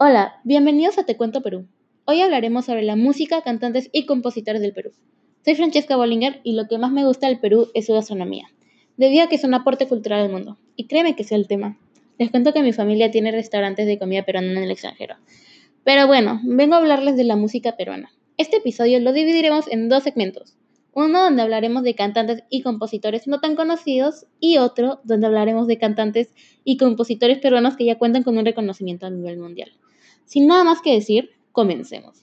Hola, bienvenidos a Te Cuento Perú. Hoy hablaremos sobre la música, cantantes y compositores del Perú. Soy Francesca Bollinger y lo que más me gusta del Perú es su gastronomía, debido a que es un aporte cultural al mundo. Y créeme que sea el tema. Les cuento que mi familia tiene restaurantes de comida peruana en el extranjero. Pero bueno, vengo a hablarles de la música peruana. Este episodio lo dividiremos en dos segmentos. Uno donde hablaremos de cantantes y compositores no tan conocidos y otro donde hablaremos de cantantes y compositores peruanos que ya cuentan con un reconocimiento a nivel mundial. Sin nada más que decir, comencemos.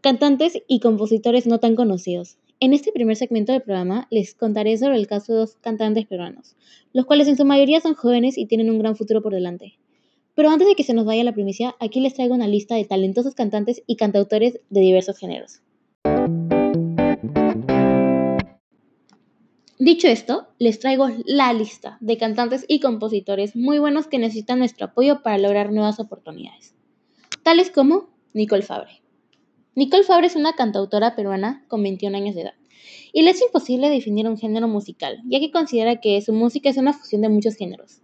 Cantantes y compositores no tan conocidos. En este primer segmento del programa les contaré sobre el caso de dos cantantes peruanos, los cuales en su mayoría son jóvenes y tienen un gran futuro por delante. Pero antes de que se nos vaya la primicia, aquí les traigo una lista de talentosos cantantes y cantautores de diversos géneros. Dicho esto, les traigo la lista de cantantes y compositores muy buenos que necesitan nuestro apoyo para lograr nuevas oportunidades, tales como Nicole Fabre. Nicole Fabre es una cantautora peruana con 21 años de edad, y le es imposible definir un género musical, ya que considera que su música es una fusión de muchos géneros,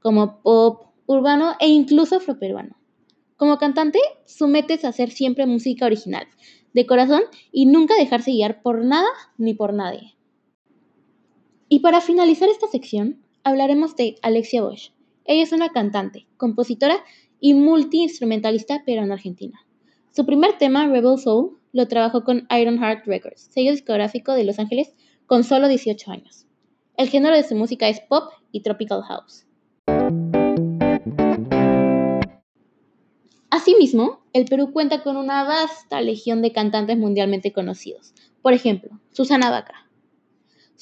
como pop, urbano e incluso afroperuano. Como cantante, su meta es hacer siempre música original, de corazón y nunca dejarse guiar por nada ni por nadie. Y para finalizar esta sección, hablaremos de Alexia Bosch. Ella es una cantante, compositora y multiinstrumentalista peruano-argentina. Su primer tema, Rebel Soul, lo trabajó con Ironheart Records, sello discográfico de Los Ángeles, con solo 18 años. El género de su música es pop y tropical house. Asimismo, el Perú cuenta con una vasta legión de cantantes mundialmente conocidos. Por ejemplo, Susana Vaca.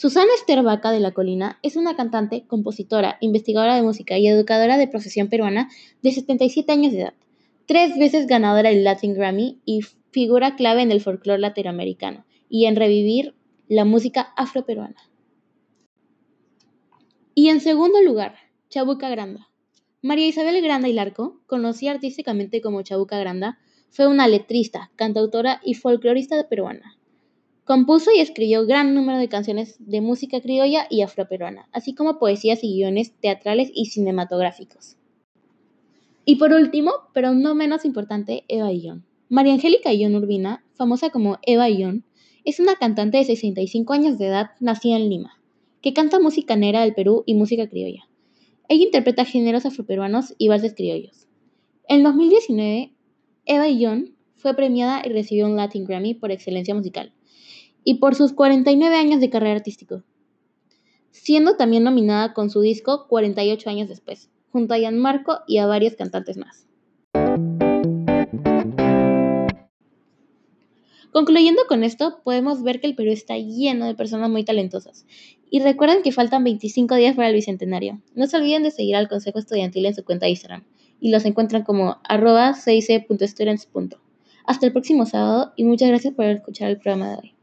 Susana Esther Vaca de la Colina es una cantante, compositora, investigadora de música y educadora de procesión peruana de 77 años de edad, tres veces ganadora del Latin Grammy y figura clave en el folclore latinoamericano y en revivir la música afroperuana. Y en segundo lugar, Chabuca Granda. María Isabel Granda y Larco, conocida artísticamente como Chabuca Granda, fue una letrista, cantautora y folclorista peruana. Compuso y escribió gran número de canciones de música criolla y afroperuana, así como poesías y guiones teatrales y cinematográficos. Y por último, pero no menos importante, Eva Ion. María Angélica Ion Urbina, famosa como Eva Ion, es una cantante de 65 años de edad nacida en Lima, que canta música nera del Perú y música criolla. Ella interpreta géneros afroperuanos y valses criollos. En 2019, Eva Young fue premiada y recibió un Latin Grammy por excelencia musical y por sus 49 años de carrera artística, siendo también nominada con su disco 48 años después, junto a Marco y a varios cantantes más. Concluyendo con esto, podemos ver que el Perú está lleno de personas muy talentosas. Y recuerden que faltan 25 días para el Bicentenario. No se olviden de seguir al Consejo Estudiantil en su cuenta de Instagram. Y los encuentran como arroba Hasta el próximo sábado y muchas gracias por escuchar el programa de hoy.